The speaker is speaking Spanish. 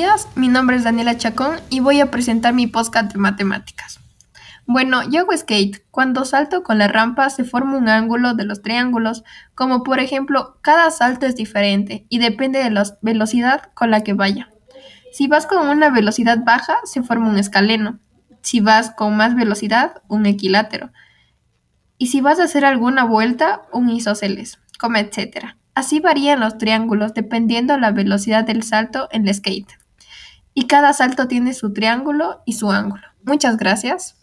días, mi nombre es Daniela Chacón y voy a presentar mi podcast de matemáticas. Bueno, yo hago skate. Cuando salto con la rampa se forma un ángulo de los triángulos, como por ejemplo, cada salto es diferente y depende de la velocidad con la que vaya. Si vas con una velocidad baja, se forma un escaleno. Si vas con más velocidad, un equilátero. Y si vas a hacer alguna vuelta, un isósceles, como etcétera. Así varían los triángulos dependiendo la velocidad del salto en el skate. Y cada salto tiene su triángulo y su ángulo. Muchas gracias.